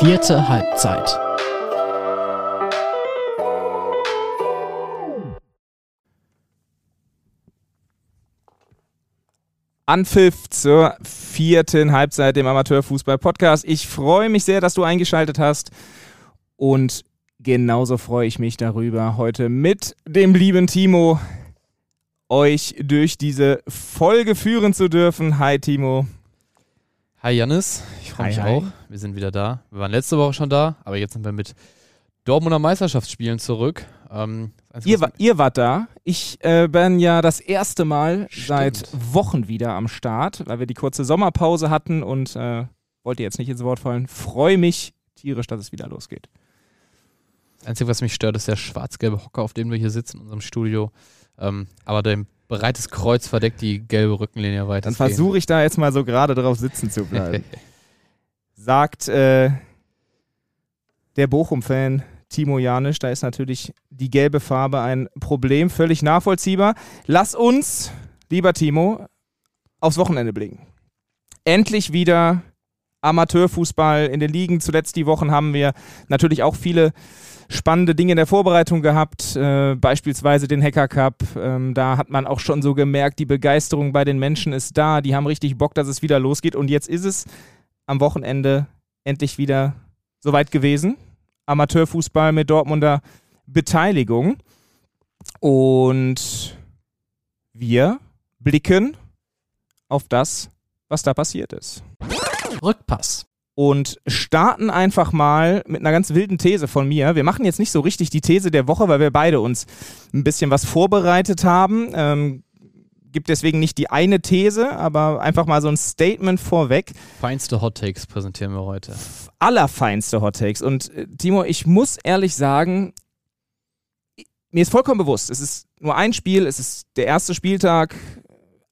Vierte Halbzeit. Anpfiff zur vierten Halbzeit im Amateurfußball-Podcast. Ich freue mich sehr, dass du eingeschaltet hast und genauso freue ich mich darüber, heute mit dem lieben Timo euch durch diese Folge führen zu dürfen. Hi Timo. Hi Janis, ich freue mich hi. auch. Wir sind wieder da. Wir waren letzte Woche schon da, aber jetzt sind wir mit Dortmunder Meisterschaftsspielen zurück. Ähm, Ihr, was- wa- ihr wart da. Ich äh, bin ja das erste Mal Stimmt. seit Wochen wieder am Start, weil wir die kurze Sommerpause hatten und äh, wollte jetzt nicht ins Wort fallen. Freue mich tierisch, dass es wieder losgeht. das Einzige, was mich stört, ist der schwarz-gelbe Hocker, auf dem wir hier sitzen in unserem Studio. Ähm, aber dein breites Kreuz verdeckt die gelbe Rückenlinie weiter. Dann versuche ich da jetzt mal so gerade drauf sitzen zu bleiben. Sagt äh, der Bochum-Fan Timo Janisch, da ist natürlich die gelbe Farbe ein Problem, völlig nachvollziehbar. Lass uns, lieber Timo, aufs Wochenende blicken. Endlich wieder Amateurfußball in den Ligen. Zuletzt die Wochen haben wir natürlich auch viele spannende Dinge in der Vorbereitung gehabt, äh, beispielsweise den Hacker Cup. Ähm, da hat man auch schon so gemerkt, die Begeisterung bei den Menschen ist da. Die haben richtig Bock, dass es wieder losgeht. Und jetzt ist es am Wochenende endlich wieder soweit gewesen. Amateurfußball mit Dortmunder Beteiligung. Und wir blicken auf das, was da passiert ist Rückpass. Und starten einfach mal mit einer ganz wilden These von mir. Wir machen jetzt nicht so richtig die These der Woche, weil wir beide uns ein bisschen was vorbereitet haben. Ähm, gibt deswegen nicht die eine These, aber einfach mal so ein Statement vorweg. Feinste Hot Takes präsentieren wir heute. Allerfeinste Hot Takes. Und äh, Timo, ich muss ehrlich sagen, mir ist vollkommen bewusst, es ist nur ein Spiel, es ist der erste Spieltag.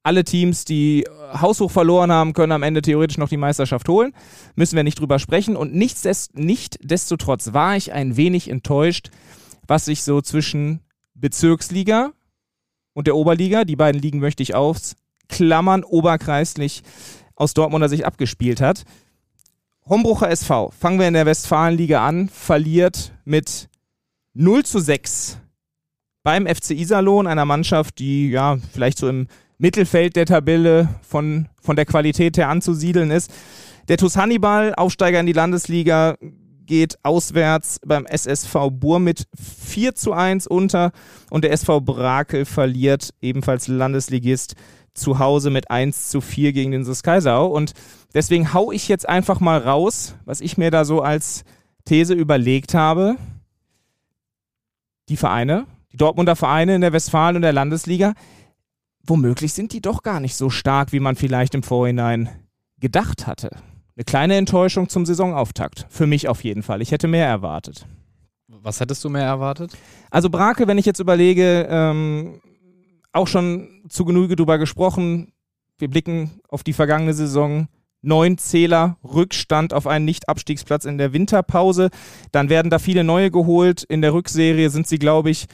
Alle Teams, die äh, haushoch verloren haben, können am Ende theoretisch noch die Meisterschaft holen. Müssen wir nicht drüber sprechen. Und nichtsdest nichtsdestotrotz war ich ein wenig enttäuscht, was sich so zwischen Bezirksliga und der Oberliga, die beiden Ligen möchte ich ausklammern, oberkreislich aus Dortmunder Sicht abgespielt hat. Hombrucher SV, fangen wir in der Westfalenliga an, verliert mit 0 zu 6 beim FC Iserlohn, einer Mannschaft, die ja vielleicht so im Mittelfeld der Tabelle von, von der Qualität her anzusiedeln ist. Der TuS Hannibal, Aufsteiger in die Landesliga, geht auswärts beim SSV Bur mit 4 zu 1 unter und der SV Brakel verliert ebenfalls Landesligist zu Hause mit 1 zu 4 gegen den SuS Kaisau und deswegen hau ich jetzt einfach mal raus, was ich mir da so als These überlegt habe. Die Vereine, die Dortmunder Vereine in der Westfalen- und der Landesliga, womöglich sind die doch gar nicht so stark, wie man vielleicht im Vorhinein gedacht hatte. Eine kleine Enttäuschung zum Saisonauftakt. Für mich auf jeden Fall. Ich hätte mehr erwartet. Was hättest du mehr erwartet? Also Brake, wenn ich jetzt überlege, ähm, auch schon zu Genüge drüber gesprochen. Wir blicken auf die vergangene Saison. Neun Zähler, Rückstand auf einen Nicht-Abstiegsplatz in der Winterpause. Dann werden da viele neue geholt. In der Rückserie sind sie, glaube ich,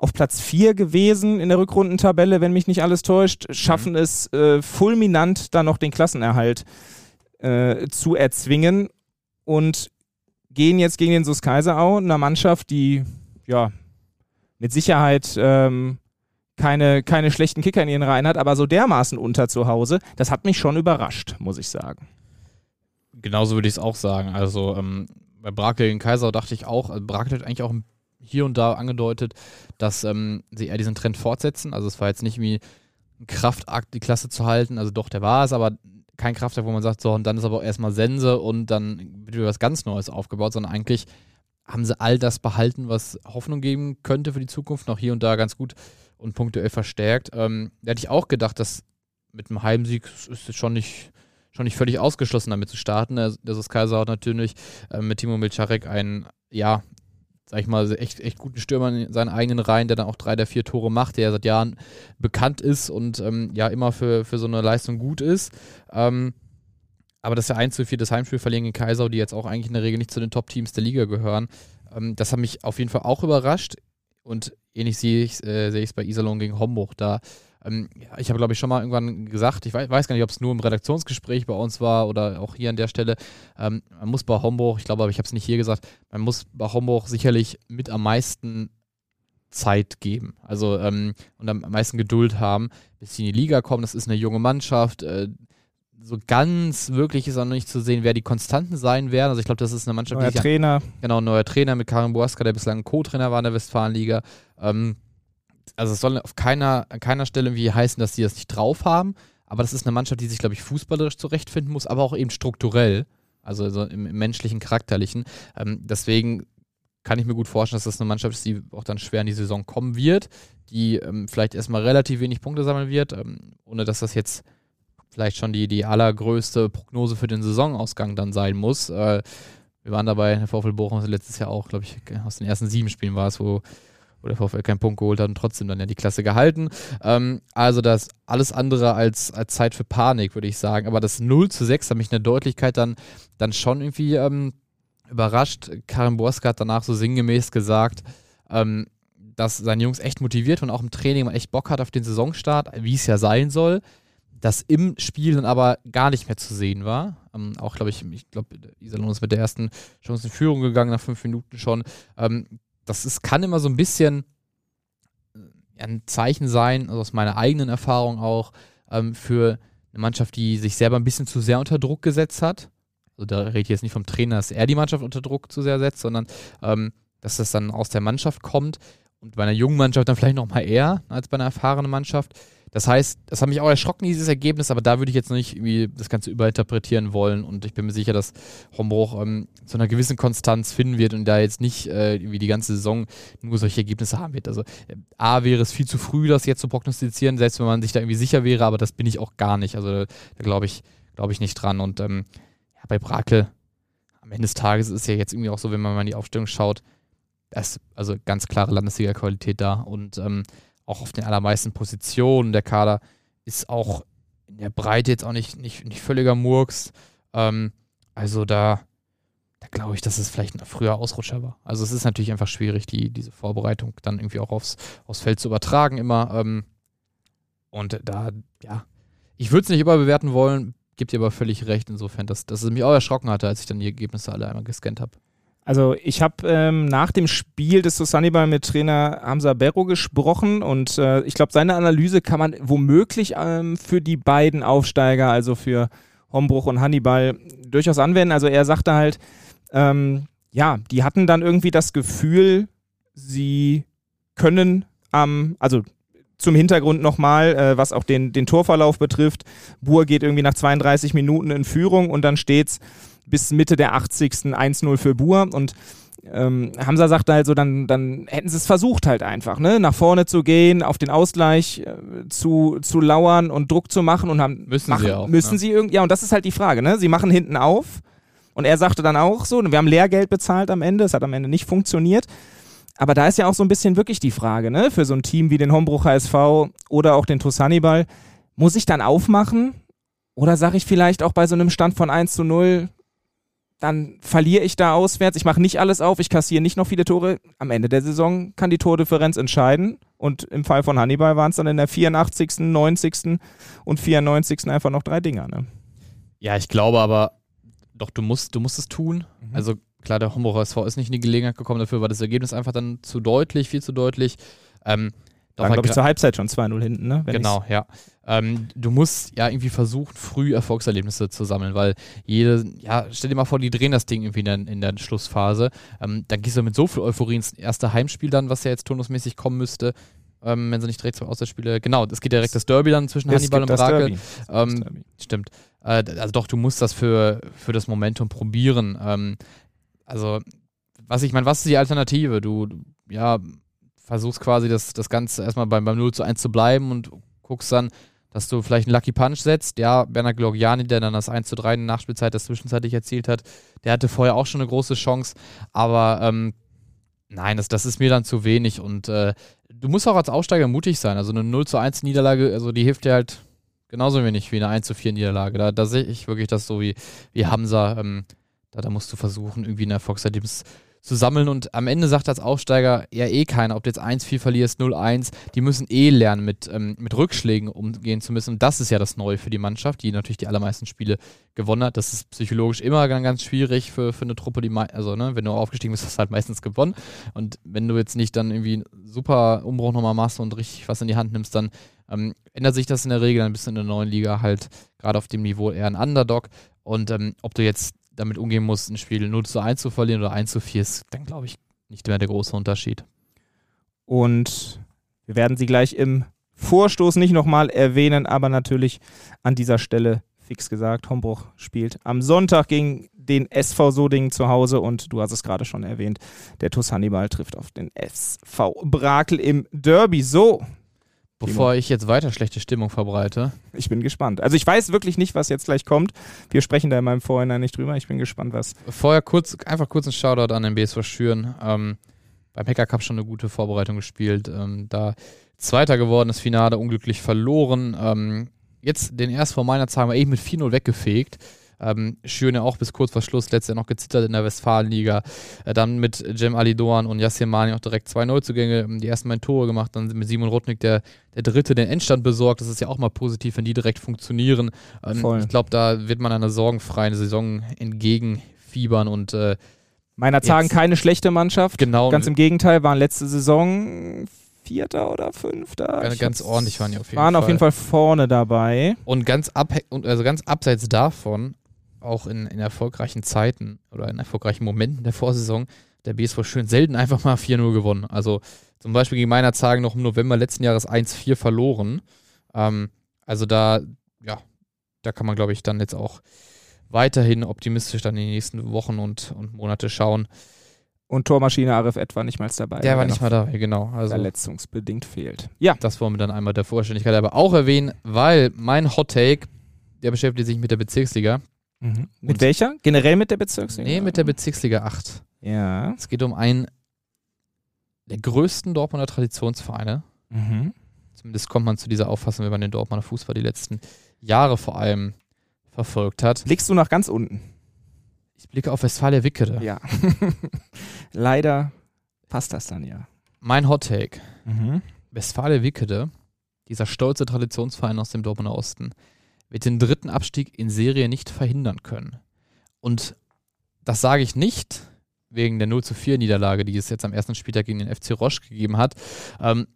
auf Platz 4 gewesen in der Rückrundentabelle, wenn mich nicht alles täuscht. Schaffen es äh, fulminant, da noch den Klassenerhalt äh, zu erzwingen. Und gehen jetzt gegen den SuS Kaiserau, einer Mannschaft, die ja mit Sicherheit ähm, keine, keine schlechten Kicker in ihren Reihen hat, aber so dermaßen unter zu Hause, das hat mich schon überrascht, muss ich sagen. Genauso würde ich es auch sagen. Also ähm, bei Brakel gegen Kaiser dachte ich auch, also Brakel hat eigentlich auch hier und da angedeutet, dass ähm, sie eher diesen Trend fortsetzen. Also es war jetzt nicht wie ein Kraftakt, die Klasse zu halten. Also doch, der war es, aber kein Kraftakt, wo man sagt, so, und dann ist aber auch erstmal Sense und dann wird wieder was ganz Neues aufgebaut, sondern eigentlich haben sie all das behalten, was Hoffnung geben könnte für die Zukunft, noch hier und da ganz gut und punktuell verstärkt. Ähm, da hätte ich auch gedacht, dass mit einem Heimsieg ist es schon nicht, schon nicht völlig ausgeschlossen, damit zu starten. Der, der SuS Kaiser hat natürlich äh, mit Timo Milcharek einen, ja, sag ich mal, echt, echt guten Stürmer in seinen eigenen Reihen, der dann auch drei der vier Tore macht, der seit Jahren bekannt ist und ähm, ja immer für, für so eine Leistung gut ist. Ähm, aber dass wir 1 zu 4 das Heimspiel verlieren gegen Kaisau, die jetzt auch eigentlich in der Regel nicht zu den Top-Teams der Liga gehören, ähm, das hat mich auf jeden Fall auch überrascht. Und ähnlich sehe ich es äh, sehe ich's bei Iserlohn gegen Homburg. Da Ähm, ja, ich habe, glaube ich, schon mal irgendwann gesagt, ich weiß, weiß gar nicht, ob es nur im Redaktionsgespräch bei uns war oder auch hier an der Stelle, ähm, man muss bei Homburg, ich glaube aber, ich habe es nicht hier gesagt, man muss bei Homburg sicherlich mit am meisten Zeit geben. Also ähm, und am meisten Geduld haben, bis sie in die Liga kommen. Das ist eine junge Mannschaft. Äh, so ganz wirklich ist auch noch nicht zu sehen, wer die Konstanten sein werden. Also ich glaube, das ist eine Mannschaft, neuer die Trainer. Ja, genau, neuer Trainer mit Karim Boaska, der bislang Co-Trainer war in der Westfalenliga. Ähm, also es soll auf keiner, an keiner Stelle irgendwie heißen, dass sie das nicht drauf haben. Aber das ist eine Mannschaft, die sich, glaube ich, fußballerisch zurechtfinden muss, aber auch eben strukturell. Also, also im, im, menschlichen, charakterlichen. Ähm, deswegen kann ich mir gut vorstellen, dass das eine Mannschaft ist, die auch dann schwer in die Saison kommen wird, die ähm, vielleicht erstmal relativ wenig Punkte sammeln wird, ähm, ohne dass das jetzt vielleicht schon die, die allergrößte Prognose für den Saisonausgang dann sein muss. Äh, wir waren dabei, der VfL Bochum letztes Jahr auch, glaube ich, aus den ersten sieben Spielen war es, wo, wo der VfL keinen Punkt geholt hat und trotzdem dann ja die Klasse gehalten. Ähm, also das alles andere als, als Zeit für Panik, würde ich sagen. Aber das 0 zu 6 hat mich in der Deutlichkeit dann, dann schon irgendwie ähm, überrascht. Karin Borska hat danach so sinngemäß gesagt, ähm, dass seine Jungs echt motiviert und auch im Training echt Bock hat auf den Saisonstart, wie es ja sein soll. Das im Spiel dann aber gar nicht mehr zu sehen war. Ähm, auch, glaube ich, ich glaube, Iserlohn ist mit der ersten Chance in Führung gegangen, nach fünf Minuten schon. Ähm, das ist, kann immer so ein bisschen äh, ein Zeichen sein, also aus meiner eigenen Erfahrung auch, ähm, für eine Mannschaft, die sich selber ein bisschen zu sehr unter Druck gesetzt hat also da rede ich jetzt nicht vom Trainer, dass er die Mannschaft unter Druck zu sehr setzt, sondern ähm, dass das dann aus der Mannschaft kommt und bei einer jungen Mannschaft dann vielleicht noch mal eher als bei einer erfahrenen Mannschaft. Das heißt, das hat mich auch erschrocken, dieses Ergebnis, aber da würde ich jetzt noch nicht irgendwie das Ganze überinterpretieren wollen und ich bin mir sicher, dass Hombruch ähm, zu einer gewissen Konstanz finden wird und da jetzt nicht äh, wie die ganze Saison nur solche Ergebnisse haben wird. Also äh, A wäre es viel zu früh, das jetzt zu prognostizieren, selbst wenn man sich da irgendwie sicher wäre, aber das bin ich auch gar nicht. Also da glaube ich, glaube ich nicht dran und ähm, ja, bei Brakel, am Ende des Tages ist es ja jetzt irgendwie auch so, wenn man mal in die Aufstellung schaut, ist also ganz klare Landesliga-Qualität da und ähm, auch auf den allermeisten Positionen der Kader ist auch in der Breite jetzt auch nicht, nicht, nicht völliger Murks. Ähm, also da, da glaube ich, dass es vielleicht ein früher Ausrutscher war. Also es ist natürlich einfach schwierig, die, diese Vorbereitung dann irgendwie auch aufs, aufs Feld zu übertragen immer. Ähm, und da, ja, ich würde es nicht überbewerten wollen, gebe dir aber völlig recht, insofern, dass, dass es mich auch erschrocken hatte, als ich dann die Ergebnisse alle einmal gescannt habe. Also ich habe ähm, nach dem Spiel des Susanibal mit Trainer Hamza Berro gesprochen und äh, ich glaube, seine Analyse kann man womöglich ähm, für die beiden Aufsteiger, also für Hombruch und Hannibal, durchaus anwenden. Also er sagte halt, ähm, ja, die hatten dann irgendwie das Gefühl, sie können am, also zum Hintergrund nochmal, äh, was auch den, den Torverlauf betrifft. Buhr geht irgendwie nach 32 Minuten in Führung und dann steht es bis Mitte der 80. 1-0 für Buhr und ähm, Hamza sagte halt so, dann, dann hätten sie es versucht halt einfach, ne? nach vorne zu gehen, auf den Ausgleich äh, zu, zu lauern und Druck zu machen und haben müssen machen, sie auch, müssen ne? sie irgendwie, ja und das ist halt die Frage, ne? Sie machen hinten auf und er sagte dann auch so, wir haben Lehrgeld bezahlt am Ende, es hat am Ende nicht funktioniert. Aber da ist ja auch so ein bisschen wirklich die Frage, ne? Für so ein Team wie den Hombruch HSV oder auch den TuS Hannibal, muss ich dann aufmachen? Oder sage ich vielleicht auch bei so einem Stand von 1 zu 0, dann verliere ich da auswärts, ich mache nicht alles auf, ich kassiere nicht noch viele Tore. Am Ende der Saison kann die Tordifferenz entscheiden. Und im Fall von Hannibal waren es dann in der 84., 90. und 94. einfach noch drei Dinger. Ne? Ja, ich glaube aber, doch, du musst, du musst es tun. Mhm. Also klar, der Homburger SV ist nicht in die Gelegenheit gekommen, dafür war das Ergebnis einfach dann zu deutlich, viel zu deutlich. Ähm, Waren, glaube ich, zur Halbzeit schon 2-0 hinten, ne? Wenn Genau, ja. Ähm, du musst ja irgendwie versuchen, früh Erfolgserlebnisse zu sammeln, weil jede, ja, stell dir mal vor, die drehen das Ding irgendwie in der, in der Schlussphase. Ähm, dann gehst du mit so viel Euphorie ins erste Heimspiel dann, was ja jetzt turnusmäßig kommen müsste, ähm, wenn sie nicht direkt zwei Auswärtsspiele. Genau, es geht direkt das Derby dann zwischen Es Hannibal und Brakel. Ähm. Stimmt. Äh, also doch, du musst das für, für das Momentum probieren. Ähm, also, was ich meine, was ist die Alternative? Du, ja, versuchst quasi das, das Ganze erstmal beim, beim 0 zu 1 zu bleiben und guckst dann, dass du vielleicht einen Lucky Punch setzt. Ja, Bernhard Gloriani, der dann das 1 zu 3 in der Nachspielzeit das zwischenzeitlich erzielt hat, der hatte vorher auch schon eine große Chance, aber ähm, nein, das, das ist mir dann zu wenig und äh, du musst auch als Aufsteiger mutig sein. Also eine 0 zu 1 Niederlage, also die hilft dir halt genauso wenig wie eine 1 zu 4 Niederlage. Da, da sehe ich wirklich das so wie, wie Hamza. Ähm, da, da musst du versuchen, irgendwie ein Erfolgserlebnis zu sammeln und am Ende sagt als Aufsteiger ja eh keiner, ob du jetzt 1-4 verlierst, 0-1, die müssen eh lernen, mit, ähm, mit Rückschlägen umgehen zu müssen. Und das ist ja das Neue für die Mannschaft, die natürlich die allermeisten Spiele gewonnen hat. Das ist psychologisch immer ganz, schwierig für, für eine Truppe, die, also ne, wenn du aufgestiegen bist, hast du halt meistens gewonnen. Und wenn du jetzt nicht dann irgendwie einen super Umbruch nochmal machst und richtig was in die Hand nimmst, dann ähm, ändert sich das in der Regel, bist du in der neuen Liga halt gerade auf dem Niveau eher ein Underdog. Und ähm, ob du jetzt damit umgehen musst, ein Spiel 0 zu 1 zu verlieren oder 1 zu 4, ist dann, glaube ich, nicht mehr der große Unterschied. Und wir werden sie gleich im Vorstoß nicht nochmal erwähnen, aber natürlich an dieser Stelle fix gesagt, Hombruch spielt am Sonntag gegen den SV Sodingen zu Hause und du hast es gerade schon erwähnt, der TuS Hannibal trifft auf den SV Brakel im Derby. So, Bevor ich jetzt weiter schlechte Stimmung verbreite. Ich bin gespannt. Also ich weiß wirklich nicht, was jetzt gleich kommt. Wir sprechen da in meinem Vorhinein nicht drüber. Ich bin gespannt, was. Vorher kurz, einfach kurz ein Shoutout an den BSV Schüren. Ähm, beim Hacker Cup schon eine gute Vorbereitung gespielt. Ähm, da Zweiter geworden, das Finale unglücklich verloren. Ähm, jetzt den erst vor meiner Zeit mal eben mit 4-0 weggefegt. Ähm, Schön ja auch bis kurz vor Schluss letztes Jahr noch gezittert in der Westfalenliga. Äh, dann mit Jem Ali Doan und Yassir Mani auch direkt zwei Neuzugänge, ähm, die ersten beiden Tore gemacht. Dann mit Simon Rudnick der, der Dritte den Endstand besorgt. Das ist ja auch mal positiv, wenn die direkt funktionieren. Ähm, ich glaube, da wird man einer sorgenfreien Saison entgegenfiebern und äh, Meiner Tagen keine schlechte Mannschaft. Genau. Ganz im Gegenteil, waren letzte Saison Vierter oder Fünfter. Ganz, ganz ordentlich waren die auf jeden waren Fall. Waren auf jeden Fall vorne dabei. Und ganz, ab, also ganz abseits davon auch in, in erfolgreichen Zeiten oder in erfolgreichen Momenten der Vorsaison der BSV schön selten einfach mal 4-0 gewonnen. Also zum Beispiel gegen meiner Zagen noch im November letzten Jahres 1-4 verloren. Ähm, also da, ja, da kann man, glaube ich, dann jetzt auch weiterhin optimistisch dann in die nächsten Wochen und, und Monate schauen. Und Tormaschine Arif etwa nicht mal dabei. Der war nicht mal dabei, genau. Also verletzungsbedingt fehlt. Ja. Das wollen wir dann einmal der Vollständigkeit aber auch erwähnen, weil mein Hot Take, der beschäftigt sich mit der Bezirksliga. Mhm. Mit Und welcher? Generell mit der Bezirksliga? Nee, mit der Bezirksliga 8. Ja. Es geht um einen der größten Dortmunder Traditionsvereine. Mhm. Zumindest kommt man zu dieser Auffassung, wenn man den Dortmunder Fußball die letzten Jahre vor allem verfolgt hat. Blickst du nach ganz unten? Ich blicke auf Westfalia Wickede. Ja. Leider passt das dann ja. Mein Hot Take. Mhm. Westfalia Wickede, dieser stolze Traditionsverein aus dem Dortmunder Osten, wird den dritten Abstieg in Serie nicht verhindern können. Und das sage ich nicht wegen der 0 zu 4 Niederlage, die es jetzt am ersten Spieltag gegen den FC Roche gegeben hat. Ähm,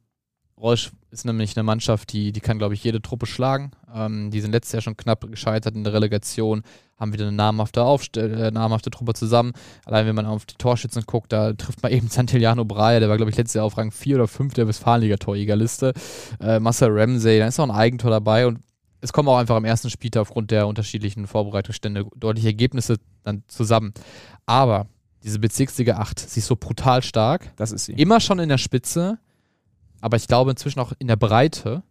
Roche ist nämlich eine Mannschaft, die, die kann, glaube ich, jede Truppe schlagen. Ähm, die sind letztes Jahr schon knapp gescheitert in der Relegation, haben wieder eine namhafte, Aufstell äh, namhafte Truppe zusammen. Allein wenn man auf die Torschützen guckt, da trifft man eben Santillano Breyer, der war, glaube ich, letztes Jahr auf Rang 4 oder 5 der Westfalenliga-Torjägerliste. Äh, Marcel Ramsey, da ist auch ein Eigentor dabei und es kommen auch einfach am ersten Spieltag aufgrund der unterschiedlichen Vorbereitungsstände deutliche Ergebnisse dann zusammen. Aber diese Bezirksliga 8, sie ist so brutal stark. Das ist sie. Immer schon in der Spitze, aber ich glaube inzwischen auch in der Breite.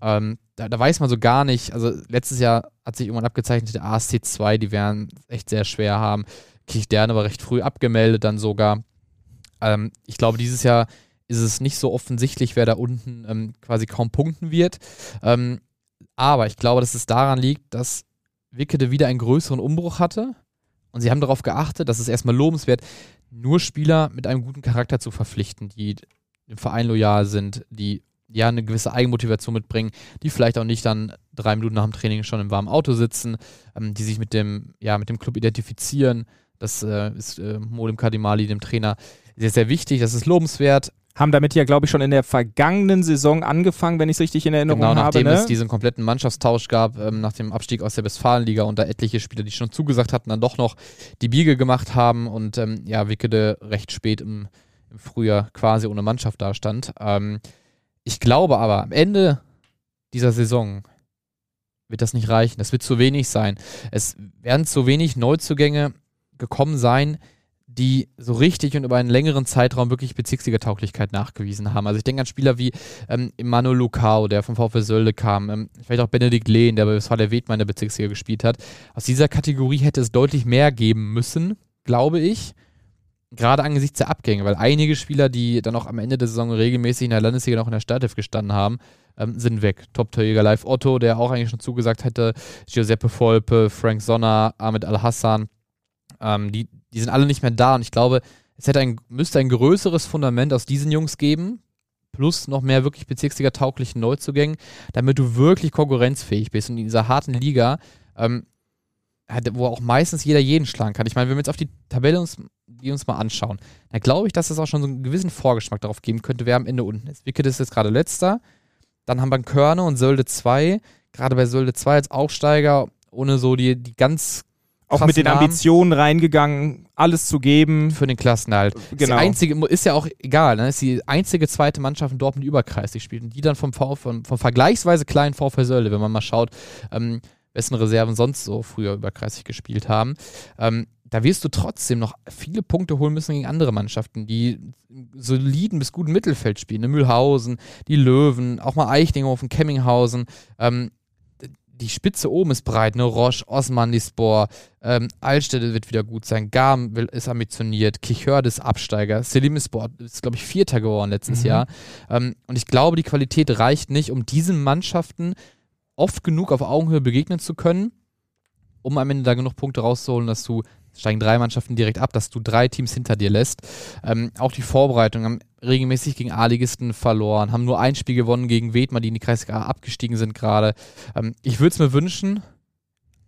Ähm, da, da, weiß man so gar nicht. Also letztes Jahr hat sich irgendwann abgezeichnet, der ASC 2, die werden echt sehr schwer haben. Kirchderne war recht früh abgemeldet, dann sogar. Ähm, ich glaube, dieses Jahr ist es nicht so offensichtlich, wer da unten ähm, quasi kaum punkten wird. Ähm, aber ich glaube, dass es daran liegt, dass Wickede wieder einen größeren Umbruch hatte. Und sie haben darauf geachtet, dass es erstmal lobenswert, nur Spieler mit einem guten Charakter zu verpflichten, die dem Verein loyal sind, die ja eine gewisse Eigenmotivation mitbringen, die vielleicht auch nicht dann drei Minuten nach dem Training schon im warmen Auto sitzen, ähm, die sich mit dem, ja, mit dem Club identifizieren. Das äh, ist äh, Modem Kadimali, dem Trainer, sehr, sehr wichtig. Das ist lobenswert haben damit ja, glaube ich, schon in der vergangenen Saison angefangen, wenn ich es richtig in Erinnerung genau, habe. Nachdem ne? es diesen kompletten Mannschaftstausch gab, ähm, nach dem Abstieg aus der Westfalenliga und da etliche Spieler, die schon zugesagt hatten, dann doch noch die Biege gemacht haben und ähm, ja, Wickede recht spät im, im Frühjahr quasi ohne Mannschaft dastand. Ähm, ich glaube aber, am Ende dieser Saison wird das nicht reichen. Das wird zu wenig sein. Es werden zu wenig Neuzugänge gekommen sein, die so richtig und über einen längeren Zeitraum wirklich Bezirksliga-Tauglichkeit nachgewiesen haben. Also ich denke an Spieler wie ähm, Lukau, der vom VfL Sölde kam, ähm, vielleicht auch Benedikt Lehn, der bei Westfalia Wedmann in der Bezirksliga gespielt hat. Aus dieser Kategorie hätte es deutlich mehr geben müssen, glaube ich. Gerade angesichts der Abgänge, weil einige Spieler, die dann auch am Ende der Saison regelmäßig in der Landesliga noch in der Startelf gestanden haben, ähm, sind weg. Top-Torjäger Live Otto, der auch eigentlich schon zugesagt hätte, Giuseppe Volpe, Frank Sonner, Ahmed Al-Hassan, ähm, die, die sind alle nicht mehr da und ich glaube, es hätte ein, müsste ein größeres Fundament aus diesen Jungs geben, plus noch mehr wirklich Bezirksliga tauglichen Neuzugängen, damit du wirklich konkurrenzfähig bist. Und in dieser harten Liga, ähm, wo auch meistens jeder jeden schlagen kann. Ich meine, wenn wir jetzt auf die Tabelle uns, die uns mal anschauen, dann glaube ich, dass es auch schon so einen gewissen Vorgeschmack darauf geben könnte, wer am Ende unten ist. Wicked ist jetzt gerade letzter, dann haben wir Körne und Sölde 2, gerade bei Sölde 2 als Aufsteiger, ohne so die, die ganz auch mit den. Ambitionen reingegangen, alles zu geben. für den Klassenhalt. Genau. Die einzige, ist ja auch egal, ne? Ist die einzige zweite Mannschaft in Dortmund die Überkreis, die spielt. Und die dann vom, VfL, vom, vom vergleichsweise kleinen VfL Sölde, wenn man mal schaut, ähm, wessen Reserven sonst so früher überkreisig gespielt haben. Ähm, da wirst du trotzdem noch viele Punkte holen müssen gegen andere Mannschaften, die soliden bis guten Mittelfeld spielen. Ne? Mühlhausen, die Löwen, auch mal Eichlinghofen, Kemminghausen. Ähm, die Spitze oben ist breit, ne? Roche, Osmanlispor, ähm, Altstädte wird wieder gut sein, Garm will, ist ambitioniert, Kichörde ist Absteiger, Selimispor ist, glaube ich, Vierter geworden letztes Mhm. Jahr. Ähm, und ich glaube, die Qualität reicht nicht, um diesen Mannschaften oft genug auf Augenhöhe begegnen zu können, um am Ende da genug Punkte rauszuholen, dass du, steigen drei Mannschaften direkt ab, dass du drei Teams hinter dir lässt. Ähm, auch die Vorbereitung haben regelmäßig gegen A-Ligisten verloren, haben nur ein Spiel gewonnen gegen Wedmar, die in die Kreisliga abgestiegen sind gerade. Ähm, ich würde es mir wünschen,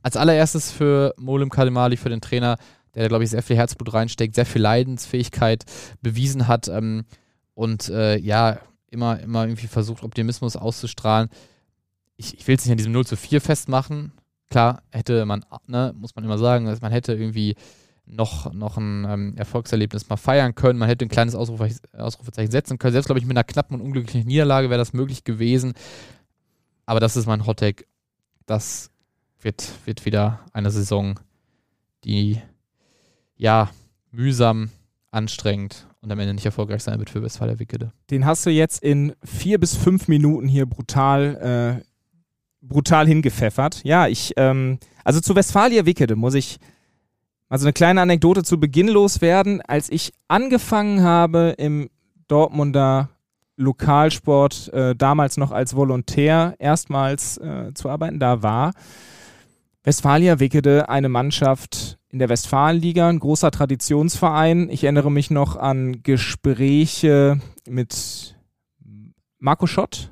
als allererstes für Molim Kalimali, für den Trainer, der glaube ich, sehr viel Herzblut reinsteckt, sehr viel Leidensfähigkeit bewiesen hat ähm, und äh, ja, immer, immer irgendwie versucht, Optimismus auszustrahlen. Ich, ich will es nicht an diesem 0 zu 4 festmachen. Klar, hätte man, ne, muss man immer sagen, dass man hätte irgendwie noch, noch ein ähm, Erfolgserlebnis mal feiern können. Man hätte ein kleines Ausrufe, Ausrufezeichen setzen können. Selbst, glaube ich, mit einer knappen und unglücklichen Niederlage wäre das möglich gewesen. Aber das ist mein Hottake. Das wird, wird wieder eine Saison, die ja mühsam, anstrengend und am Ende nicht erfolgreich sein wird für Westfalia Wickede. Den hast du jetzt in vier bis fünf Minuten hier brutal, äh, brutal hingepfeffert. Ja, ich, ähm, also zu Westfalia Wickede muss ich also eine kleine Anekdote zu Beginn loswerden. Als ich angefangen habe im Dortmunder Lokalsport, äh, damals noch als Volontär erstmals äh, zu arbeiten, da war Westfalia Wickede eine Mannschaft in der Westfalenliga, ein großer Traditionsverein. Ich erinnere mich noch an Gespräche mit Marco Schott.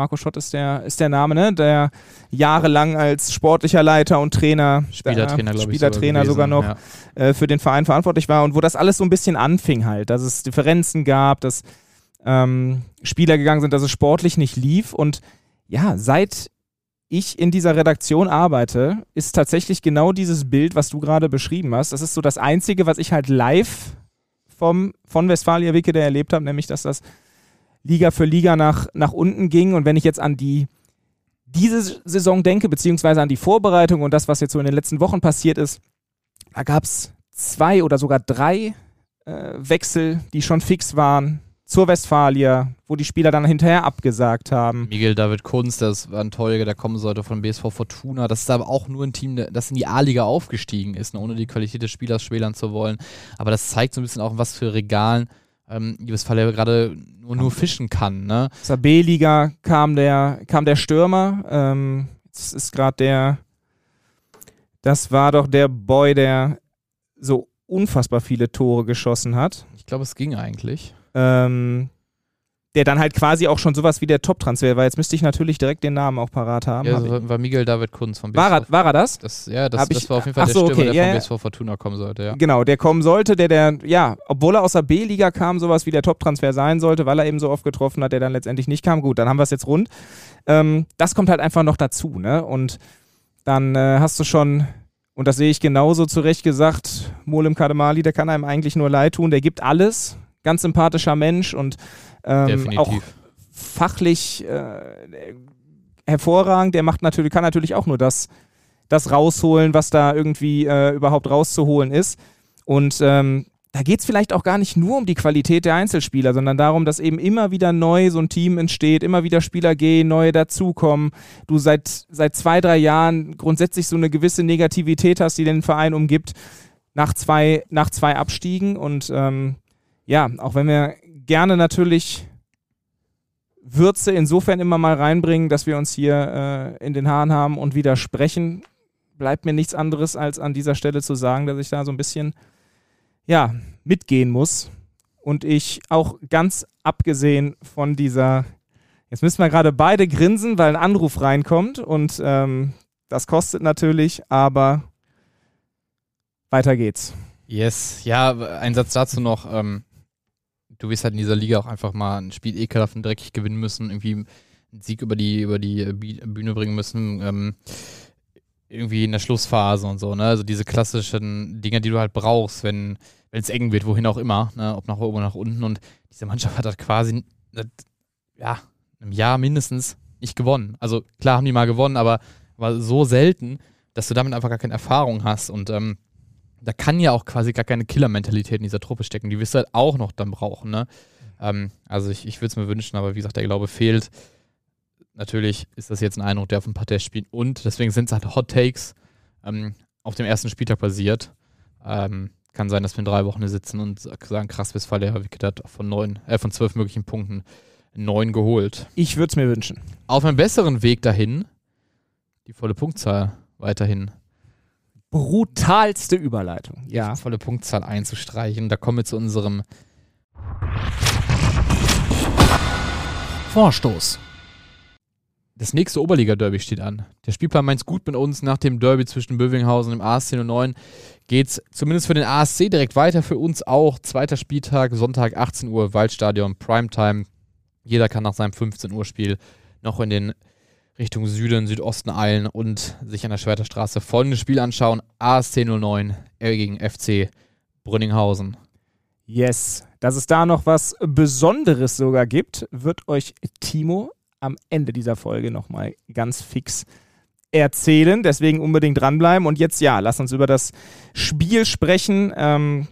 Marco Schott ist der, ist der Name, ne? Der jahrelang als sportlicher Leiter und Trainer, Spielertrainer, äh, glaube ich. Spielertrainer sogar, gewesen, noch, Ja. äh, für den Verein verantwortlich war und wo das alles so ein bisschen anfing halt, dass es Differenzen gab, dass ähm, Spieler gegangen sind, dass es sportlich nicht lief und ja, seit ich in dieser Redaktion arbeite, ist tatsächlich genau dieses Bild, was du gerade beschrieben hast. Das ist so das Einzige, was ich halt live vom, von Westfalia Wickede erlebt habe, nämlich dass das Liga für Liga nach, nach unten ging. Und wenn ich jetzt an die diese Saison denke, beziehungsweise an die Vorbereitung und das, was jetzt so in den letzten Wochen passiert ist, da gab es zwei oder sogar drei äh, Wechsel, die schon fix waren zur Westfalia, wo die Spieler dann hinterher abgesagt haben. Miguel David Kunz, das war ein Torjäger, der kommen sollte von BSV Fortuna. Das ist aber auch nur ein Team, das in die A-Liga aufgestiegen ist, ne, ohne die Qualität des Spielers schmälern zu wollen. Aber das zeigt so ein bisschen auch, was für Regalen ähm, die Westfalia gerade nur, nur fischen kann. Ne? Aus der B-Liga kam der, kam der Stürmer. Ähm, jetzt ist gerade der. Das war doch der Boy, der so unfassbar viele Tore geschossen hat. Ich glaube, es ging eigentlich. Ähm, der dann halt quasi auch schon sowas wie der Top-Transfer war. Jetzt müsste ich natürlich direkt den Namen auch parat haben. Ja, ich- war, Miguel David Kunz von BSV. war, er, war er das? das, ja, das, das war auf jeden Fall ach der so, Stürmer, okay, der ja, von. BSV Fortuna kommen sollte. Ja. Genau, der kommen sollte, der, der, ja, obwohl er aus der B-Liga kam, sowas wie der Top-Transfer sein sollte, weil er eben so oft getroffen hat, der dann letztendlich nicht kam. Gut, dann haben wir es jetzt rund. Ähm, das kommt halt einfach noch dazu, ne? Und dann äh, hast du schon, und das sehe ich genauso zurecht gesagt, Molim Kademali, der kann einem eigentlich nur leid tun, der gibt alles, ganz sympathischer Mensch und ähm, auch fachlich äh, hervorragend. Der macht natürlich, kann natürlich auch nur das, das rausholen, was da irgendwie äh, überhaupt rauszuholen ist. Und ähm, da geht es vielleicht auch gar nicht nur um die Qualität der Einzelspieler, sondern darum, dass eben immer wieder neu so ein Team entsteht, immer wieder Spieler gehen, neue dazukommen. Du seit, seit zwei, drei Jahren grundsätzlich so eine gewisse Negativität hast, die den Verein umgibt, nach zwei, nach zwei Abstiegen. Und ähm, ja, auch wenn wir gerne natürlich Würze insofern immer mal reinbringen, dass wir uns hier äh, in den Haaren haben und widersprechen, bleibt mir nichts anderes, als an dieser Stelle zu sagen, dass ich da so ein bisschen ja, mitgehen muss. Und ich auch ganz abgesehen von dieser, jetzt müssen wir gerade beide grinsen, weil ein Anruf reinkommt und ähm, das kostet natürlich, aber weiter geht's. Yes, ja, ein Satz dazu noch. Ähm, du wirst halt in dieser Liga auch einfach mal ein Spiel ekelhaft und dreckig gewinnen müssen, irgendwie einen Sieg über die, über die Bühne bringen müssen. Ähm, irgendwie in der Schlussphase und so, ne? Also diese klassischen Dinge, die du halt brauchst, wenn es eng wird, wohin auch immer, ne? Ob nach oben oder nach unten. Und diese Mannschaft hat halt quasi, ja, im Jahr mindestens nicht gewonnen. Also klar haben die mal gewonnen, aber war so selten, dass du damit einfach gar keine Erfahrung hast. Und ähm, da kann ja auch quasi gar keine Killer-Mentalität in dieser Truppe stecken. Die wirst du halt auch noch dann brauchen, ne? Ähm, also ich, ich würde es mir wünschen, aber wie gesagt, der Glaube fehlt natürlich ist das jetzt ein Eindruck, der auf dem Parterre spielt. Und deswegen sind es halt Hot Takes ähm, auf dem ersten Spieltag basiert. Ähm, kann sein, dass wir in drei Wochen hier sitzen und sagen, krass, Westfalia Wicked hat von neun, äh, von zwölf möglichen Punkten neun geholt. Ich würde es mir wünschen. Auf einem besseren Weg dahin, die volle Punktzahl weiterhin. Brutalste Überleitung. Ja. Volle Punktzahl einzustreichen. Da kommen wir zu unserem Vorstoß. Das nächste Oberliga-Derby steht an. Der Spielplan meint's gut mit uns. Nach dem Derby zwischen Bövinghausen und dem ASC 09 geht's zumindest für den ASC direkt weiter. Für uns auch. Zweiter Spieltag, Sonntag 18 Uhr, Waldstadion, Primetime. Jeder kann nach seinem 15 Uhr Spiel noch in den Richtung Süden, Südosten eilen und sich an der Schwerterstraße folgendes Spiel anschauen. ASC 09 gegen FC Brünninghausen. Yes, dass es da noch was Besonderes sogar gibt, wird euch Timo am Ende dieser Folge nochmal ganz fix erzählen. Deswegen unbedingt dranbleiben. Und jetzt ja, lass uns über das Spiel sprechen. Ähm,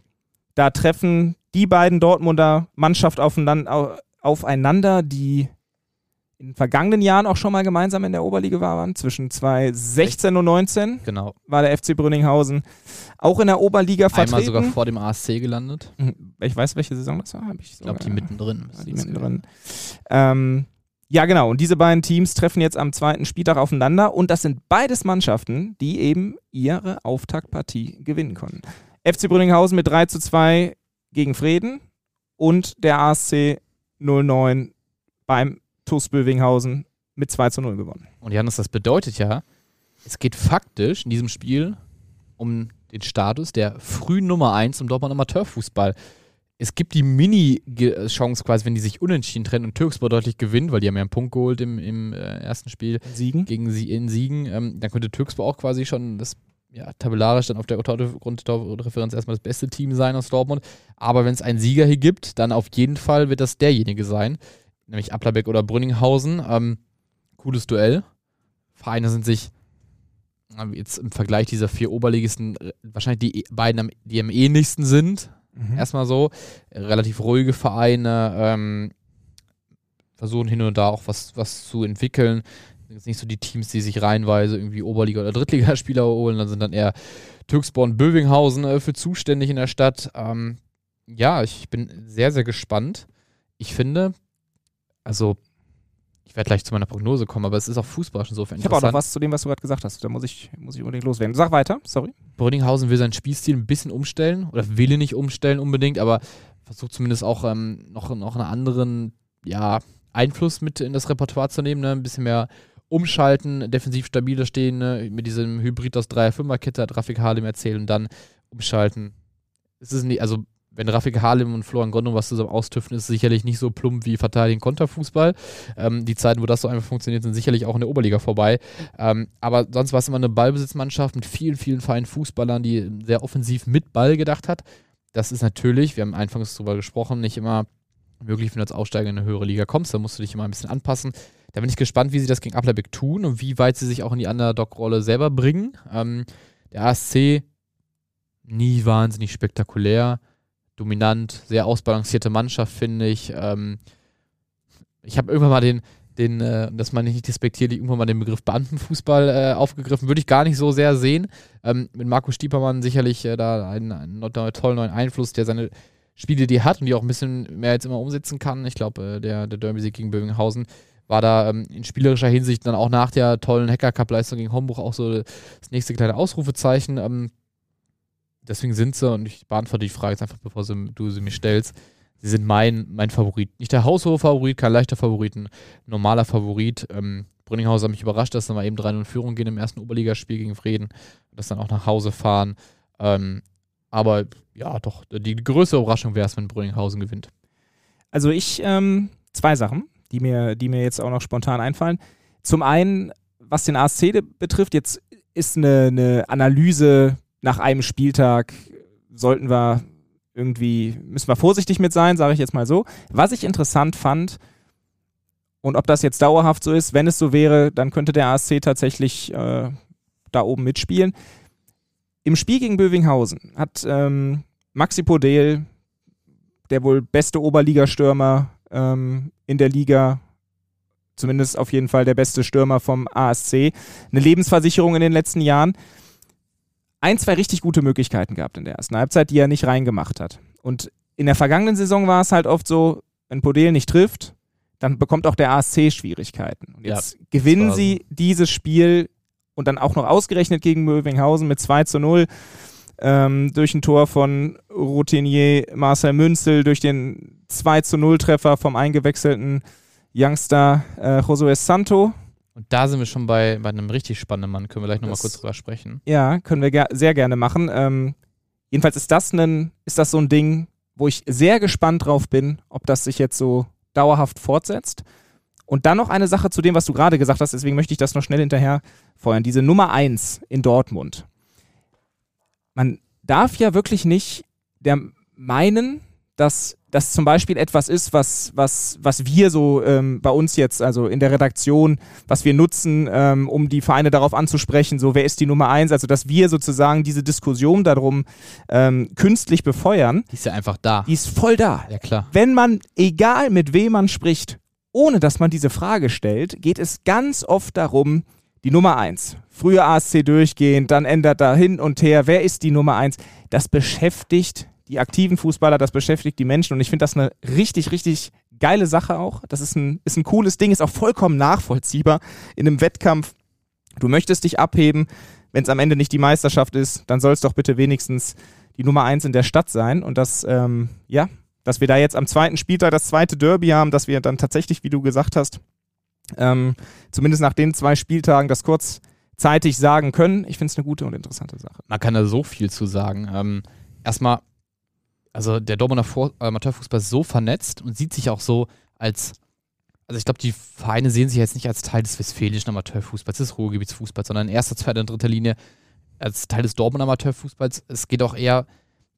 da treffen die beiden Dortmunder Mannschaft aufeinander, die in den vergangenen Jahren auch schon mal gemeinsam in der Oberliga waren. Zwischen 2016 und 19 genau. war der FC Brünninghausen auch in der Oberliga vertreten. Einmal sogar vor dem ASC gelandet. Mhm. Ich weiß, welche Saison das war. Ich, ich glaube, die mittendrin. Die mittendrin. Ähm, ja, genau. Und diese beiden Teams treffen jetzt am zweiten Spieltag aufeinander. Und das sind beides Mannschaften, die eben ihre Auftaktpartie gewinnen konnten. FC Brünninghausen mit 3 zu 2 gegen Frieden und der ASC 09 beim TuS Bövinghausen mit 2 zu 0 gewonnen. Und Janis, das bedeutet ja, es geht faktisch in diesem Spiel um den Status der frühen Nummer 1 im Dortmund Amateurfußball es gibt die Mini-Chance quasi, wenn die sich unentschieden trennen und Türkspor deutlich gewinnt, weil die haben ja einen Punkt geholt im, im äh, ersten Spiel Siegen. gegen sie in Siegen. Ähm, dann könnte Türkspor auch quasi schon das ja, tabellarisch dann auf der Grundreferenz erstmal das beste Team sein aus Dortmund. Aber wenn es einen Sieger hier gibt, dann auf jeden Fall wird das derjenige sein, nämlich Applerbeck oder Brünninghausen. Ähm, cooles Duell. Vereine sind sich jetzt im Vergleich dieser vier Oberligisten wahrscheinlich die beiden, die am ähnlichsten sind. Mhm. Erstmal so. Relativ ruhige Vereine, ähm, versuchen hin und da auch was, was zu entwickeln. Jetzt nicht so die Teams, die sich reihenweise irgendwie Oberliga- oder Drittligaspieler holen, dann sind dann eher Türksborn, Bövinghausen äh, für zuständig in der Stadt. Ähm, ja, ich bin sehr, sehr gespannt. Ich finde, also ich werde gleich zu meiner Prognose kommen, aber es ist auch Fußball schon so Ich habe auch noch was zu dem, was du gerade gesagt hast. Da muss ich, muss ich unbedingt loswerden. Sag weiter, sorry. Bröninghausen will seinen Spielstil ein bisschen umstellen oder will ihn nicht umstellen unbedingt, aber versucht zumindest auch ähm, noch, noch einen anderen ja, Einfluss mit in das Repertoire zu nehmen, ne? ein bisschen mehr umschalten, defensiv stabiler stehen, ne? mit diesem Hybrid aus 3-5er-Kette hat Rafik Halim erzählt und dann umschalten. Es ist nicht, also wenn Rafik Halim und Florian Gondom was zusammen austüften, ist sicherlich nicht so plump wie verteidigen Konterfußball. Ähm, die Zeiten, wo das so einfach funktioniert, sind sicherlich auch in der Oberliga vorbei. Ähm, aber sonst war es immer eine Ballbesitzmannschaft mit vielen, vielen feinen Fußballern, die sehr offensiv mit Ball gedacht hat. Das ist natürlich, wir haben anfangs darüber gesprochen, nicht immer möglich, wenn du als Aussteiger in eine höhere Liga kommst. Da musst du dich immer ein bisschen anpassen. Da bin ich gespannt, wie sie das gegen Applerbeck tun und wie weit sie sich auch in die Underdog-Rolle selber bringen. Ähm, der ASC nie wahnsinnig spektakulär dominant, sehr ausbalancierte Mannschaft, finde ich. Ähm, ich habe irgendwann mal den, den äh, das meine ich nicht despektierlich, irgendwann mal den Begriff Bandenfußball äh, aufgegriffen. Würde ich gar nicht so sehr sehen. Ähm, mit Marco Stiepermann sicherlich äh, da einen, einen, tollen neuen Einfluss, der seine Spiele, die er hat und die auch ein bisschen mehr jetzt immer umsetzen kann. Ich glaube, äh, der, der Derby-Sieg gegen Bövinghausen war da ähm, in spielerischer Hinsicht dann auch nach der tollen Hacker-Cup-Leistung gegen Homburg auch so das nächste kleine Ausrufezeichen. Ähm, deswegen sind sie, und ich beantworte die Frage jetzt einfach, bevor sie, du sie mir stellst, sie sind mein, mein Favorit. Nicht der haushohe Favorit, kein leichter Favorit, ein normaler Favorit. Ähm, Brünninghausen hat mich überrascht, dass sie mal eben 3-0 in Führung gehen im ersten Oberligaspiel gegen Frieden, dass dann auch nach Hause fahren. Ähm, aber ja, doch, die größte Überraschung wäre es, wenn Brünninghausen gewinnt. Also ich, ähm, zwei Sachen, die mir, die mir jetzt auch noch spontan einfallen. Zum einen, was den ASC betrifft, jetzt ist eine, eine Analyse nach einem Spieltag, sollten wir irgendwie, müssen wir vorsichtig mit sein, sage ich jetzt mal so. Was ich interessant fand, und ob das jetzt dauerhaft so ist, wenn es so wäre, dann könnte der ASC tatsächlich äh, da oben mitspielen. Im Spiel gegen Bövinghausen hat ähm, Maxi Podel, der wohl beste Oberligastürmer ähm, in der Liga, zumindest auf jeden Fall der beste Stürmer vom ASC, eine Lebensversicherung in den letzten Jahren, ein, zwei richtig gute Möglichkeiten gehabt in der ersten Halbzeit, die er nicht reingemacht hat. Und in der vergangenen Saison war es halt oft so, wenn Podel nicht trifft, dann bekommt auch der ASC Schwierigkeiten. Und jetzt ja, gewinnen sie dieses Spiel und dann auch noch ausgerechnet gegen Mövinghausen mit 2 zu 0 ähm, durch ein Tor von Routinier Marcel Münzel, durch den 2 zu 0 Treffer vom eingewechselten Youngster äh, Josué Santo. Und da sind wir schon bei, bei einem richtig spannenden Mann. Können wir gleich nochmal kurz drüber sprechen? Ja, können wir ger sehr gerne machen. Ähm, jedenfalls ist das, ein, ist das so ein Ding, wo ich sehr gespannt drauf bin, ob das sich jetzt so dauerhaft fortsetzt. Und dann noch eine Sache zu dem, was du gerade gesagt hast, deswegen möchte ich das noch schnell hinterher feuern. Diese Nummer 1 in Dortmund man darf ja wirklich nicht der meinen, dass das zum Beispiel etwas ist, was, was, was wir so ähm, bei uns jetzt, also in der Redaktion, was wir nutzen, ähm, um die Vereine darauf anzusprechen, so wer ist die Nummer eins, also dass wir sozusagen diese Diskussion darum ähm, künstlich befeuern. Die ist ja einfach da. Die ist voll da. Ja, klar. Wenn man, egal mit wem man spricht, ohne dass man diese Frage stellt, geht es ganz oft darum, die Nummer eins. Früher ASC durchgehend, dann ändert da hin und her. Wer ist die Nummer eins? Das beschäftigt die aktiven Fußballer, das beschäftigt die Menschen und ich finde das eine richtig, richtig geile Sache auch. Das ist ein, ist ein cooles Ding, ist auch vollkommen nachvollziehbar in einem Wettkampf. Du möchtest dich abheben, wenn es am Ende nicht die Meisterschaft ist, dann soll es doch bitte wenigstens die Nummer eins in der Stadt sein und das, ähm, ja, dass wir da jetzt am zweiten Spieltag das zweite Derby haben, dass wir dann tatsächlich, wie du gesagt hast, ähm, zumindest nach den zwei Spieltagen das kurzzeitig sagen können. Ich finde es eine gute und interessante Sache. Man kann da so viel zu sagen. Ähm, erstmal, also der Dortmunder Amateurfußball ist so vernetzt und sieht sich auch so als, also ich glaube, die Vereine sehen sich jetzt nicht als Teil des westfälischen Amateurfußballs, des Ruhrgebietsfußballs, sondern in erster, zweiter und dritter Linie als Teil des Dortmunder Amateurfußballs. Es geht auch eher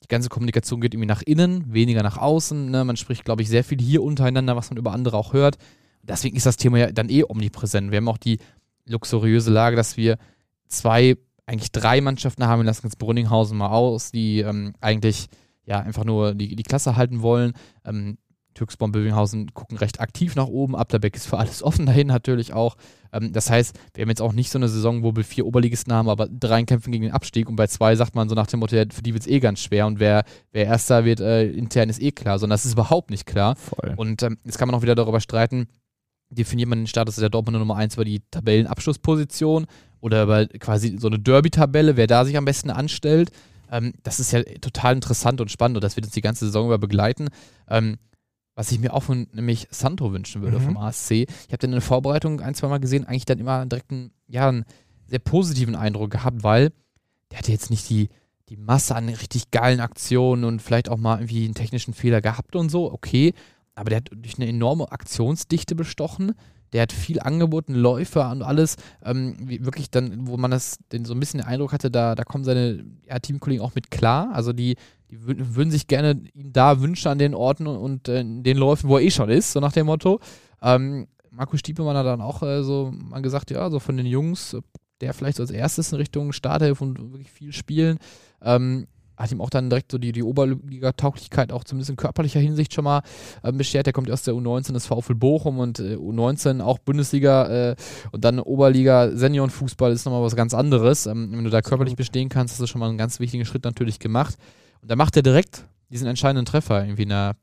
die ganze Kommunikation geht irgendwie nach innen, weniger nach außen. Ne? Man spricht, glaube ich, sehr viel hier untereinander, was man über andere auch hört deswegen ist das Thema ja dann eh omnipräsent. Wir haben auch die luxuriöse Lage, dass wir zwei, eigentlich drei Mannschaften haben. Wir lassen jetzt Brunninghausen mal aus, die ähm, eigentlich ja einfach nur die, die Klasse halten wollen. Ähm, Türksborn, Bövinghausen gucken recht aktiv nach oben. Abderbeck ist für alles offen dahin natürlich auch. Ähm, das heißt, wir haben jetzt auch nicht so eine Saison, wo wir vier Oberligisten haben, aber drei kämpfen gegen den Abstieg und bei zwei sagt man so nach dem Motto, ja, für die wird es eh ganz schwer und wer, wer Erster wird äh, intern ist eh klar, sondern das ist überhaupt nicht klar. Voll. Und ähm, jetzt kann man auch wieder darüber streiten, definiert man den Status der Dortmunder Nummer 1 über die Tabellenabschlussposition oder über quasi so eine Derby-Tabelle, wer da sich am besten anstellt. Ähm, das ist ja total interessant und spannend und das wird uns die ganze Saison über begleiten. Ähm, was ich mir auch von nämlich Santo wünschen würde mhm. vom ASC. Ich habe den in der Vorbereitung ein, zwei Mal gesehen, eigentlich dann immer direkt einen, ja, einen sehr positiven Eindruck gehabt, weil der hatte jetzt nicht die, die Masse an richtig geilen Aktionen und vielleicht auch mal irgendwie einen technischen Fehler gehabt und so, okay aber der hat durch eine enorme Aktionsdichte bestochen. Der hat viel angeboten, Läufer und alles. Ähm, wirklich dann, wo man das den so ein bisschen den Eindruck hatte, da, da kommen seine ja, Teamkollegen auch mit klar. Also die, die würden sich gerne ihn da wünschen an den Orten und, und äh, den Läufen, wo er eh schon ist, so nach dem Motto. Ähm, Marco Stiepemann hat dann auch äh, so mal gesagt, ja, so von den Jungs, der vielleicht so als erstes in Richtung Starthilfe und wirklich viel spielen. Ähm, hat ihm auch dann direkt so die, die Oberliga-Tauglichkeit auch zumindest in körperlicher Hinsicht schon mal äh, beschert. Der kommt aus der U19 des VfL Bochum und äh, U19 auch Bundesliga äh, und dann Oberliga Seniorenfußball ist nochmal was ganz anderes. Ähm, wenn du da körperlich bestehen kannst, hast du schon mal einen ganz wichtigen Schritt natürlich gemacht. Und da macht er direkt diesen entscheidenden Treffer irgendwie in der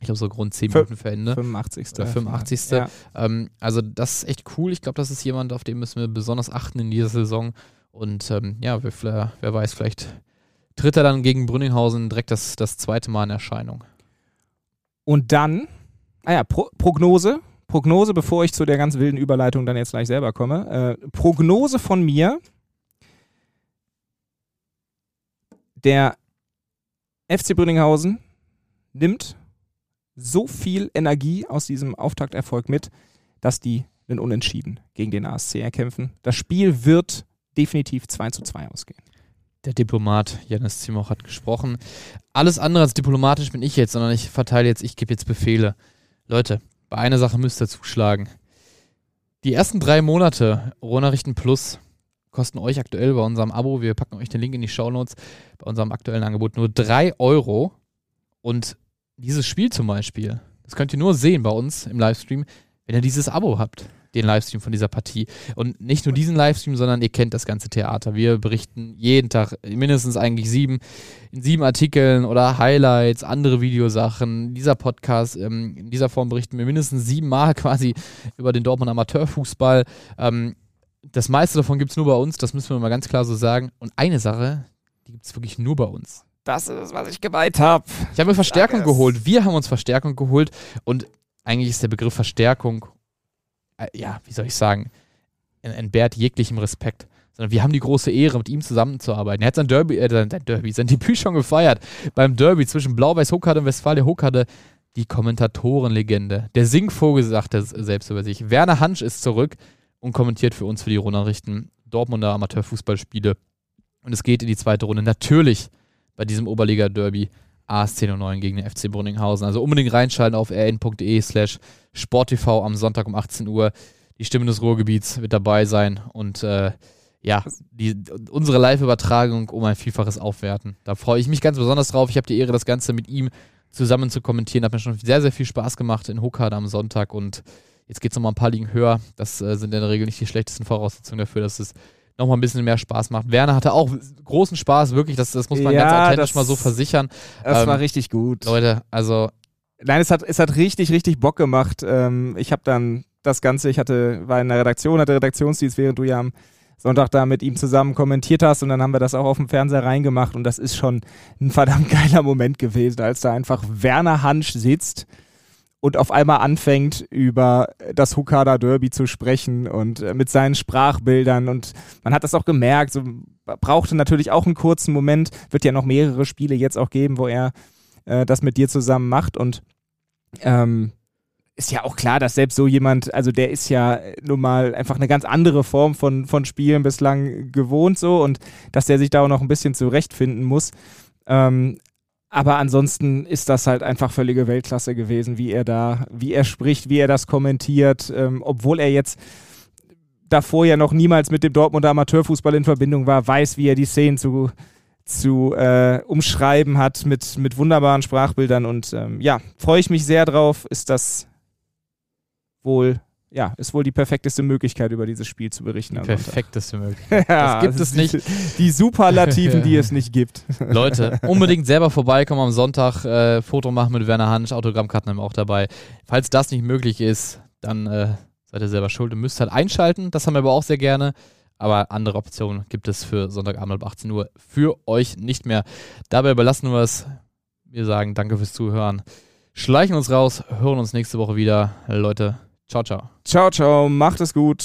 ich glaube, so rund 10 Minuten für Ende. 85. Oder 85. Ja. Ähm, also, das ist echt cool. Ich glaube, das ist jemand, auf den müssen wir besonders achten in dieser Saison. Und ähm, ja, wer, wer weiß, vielleicht tritt er dann gegen Brünninghausen direkt das, das zweite Mal in Erscheinung. Und dann, ah Pro Prognose. Prognose, bevor ich zu der ganz wilden Überleitung dann jetzt gleich selber komme. Äh, Prognose von mir. Der FC Brünninghausen nimmt so viel Energie aus diesem Auftakterfolg mit, dass die einen Unentschieden gegen den ASC erkämpfen. Das Spiel wird definitiv 2 zu 2 ausgehen. Der Diplomat Janis Zimoch hat gesprochen. Alles andere als diplomatisch bin ich jetzt, sondern ich verteile jetzt, ich gebe jetzt Befehle. Leute, bei einer Sache müsst ihr zuschlagen. Die ersten drei Monate Rohnachrichten Plus kosten euch aktuell bei unserem Abo, wir packen euch den Link in die Show Notes, bei unserem aktuellen Angebot nur drei Euro. Und dieses Spiel zum Beispiel, das könnt ihr nur sehen bei uns im Livestream, wenn ihr dieses Abo habt den Livestream von dieser Partie. Und nicht nur diesen Livestream, sondern ihr kennt das ganze Theater. Wir berichten jeden Tag mindestens eigentlich sieben, in sieben Artikeln oder Highlights, andere Videosachen. Dieser Podcast, ähm, in dieser Form berichten wir mindestens siebenmal quasi über den Dortmund Amateurfußball. Ähm, das meiste davon gibt es nur bei uns, das müssen wir mal ganz klar so sagen. Und eine Sache, die gibt es wirklich nur bei uns. Das ist es, was ich gemeint habe. Ich habe mir Verstärkung geholt. Wir haben uns Verstärkung geholt und eigentlich ist der Begriff Verstärkung äh, ja, wie soll ich sagen, entbehrt jeglichem Respekt. Sondern wir haben die große Ehre, mit ihm zusammenzuarbeiten. Er hat sein Derby, äh, sein Derby, sein Debüt schon gefeiert. Beim Derby zwischen Blau-Weiß Hockade und Westfalia Hockade. Die Kommentatorenlegende. Der Singvogel sagte selbst über sich. Werner Hansch ist zurück und kommentiert für uns für die Rundnachrichten Dortmunder Amateurfußballspiele. Und es geht in die zweite Runde. Natürlich bei diesem Oberliga-Derby AS1009 gegen den FC Brunninghausen. Also unbedingt reinschalten auf rn.de slash sporttv am Sonntag um 18 Uhr. Die Stimme des Ruhrgebiets wird dabei sein und äh, ja, die, unsere Live-Übertragung um ein Vielfaches aufwerten. Da freue ich mich ganz besonders drauf. Ich habe die Ehre, das Ganze mit ihm zusammen zu kommentieren. Hat mir schon sehr, sehr viel Spaß gemacht in Hokkaido am Sonntag und jetzt geht es nochmal ein paar Ligen höher. Das äh, sind in der Regel nicht die schlechtesten Voraussetzungen dafür, dass es nochmal ein bisschen mehr Spaß macht. Werner hatte auch großen Spaß, wirklich, das, das muss man ja, ganz authentisch mal so versichern. Das ähm, war richtig gut. Leute, also. Nein, es hat, es hat richtig, richtig Bock gemacht. Ähm, ich habe dann das Ganze, ich hatte, war in der Redaktion, hatte Redaktionsdienst, während du ja am Sonntag da mit ihm zusammen kommentiert hast und dann haben wir das auch auf dem Fernseher reingemacht und das ist schon ein verdammt geiler Moment gewesen, als da einfach Werner Hansch sitzt und auf einmal anfängt, über das Hukada Derby zu sprechen und äh, mit seinen Sprachbildern. Und man hat das auch gemerkt, so, brauchte natürlich auch einen kurzen Moment, wird ja noch mehrere Spiele jetzt auch geben, wo er äh, das mit dir zusammen macht. Und ähm, ist ja auch klar, dass selbst so jemand, also der ist ja nun mal einfach eine ganz andere Form von, von Spielen bislang gewohnt so und dass der sich da auch noch ein bisschen zurechtfinden muss. Ähm, aber ansonsten ist das halt einfach völlige Weltklasse gewesen, wie er da, wie er spricht, wie er das kommentiert, ähm, obwohl er jetzt davor ja noch niemals mit dem Dortmunder Amateurfußball in Verbindung war, weiß, wie er die Szenen zu, zu äh, umschreiben hat mit, mit wunderbaren Sprachbildern und ähm, ja, freue ich mich sehr drauf, ist das wohl ja, ist wohl die perfekteste Möglichkeit, über dieses Spiel zu berichten. Die perfekteste Möglichkeit. ja, das gibt es nicht. Die, die Superlativen, die es nicht gibt. Leute, unbedingt selber vorbeikommen am Sonntag, äh, Foto machen mit Werner Hansch, Autogrammkarten haben wir auch dabei. Falls das nicht möglich ist, dann äh, seid ihr selber schuld und müsst halt einschalten. Das haben wir aber auch sehr gerne. Aber andere Optionen gibt es für Sonntagabend ab 18 Uhr für euch nicht mehr. Dabei überlassen wir es. Wir sagen danke fürs Zuhören. Schleichen uns raus, hören uns nächste Woche wieder. Leute, Ciao, ciao. Ciao, ciao. Macht es gut.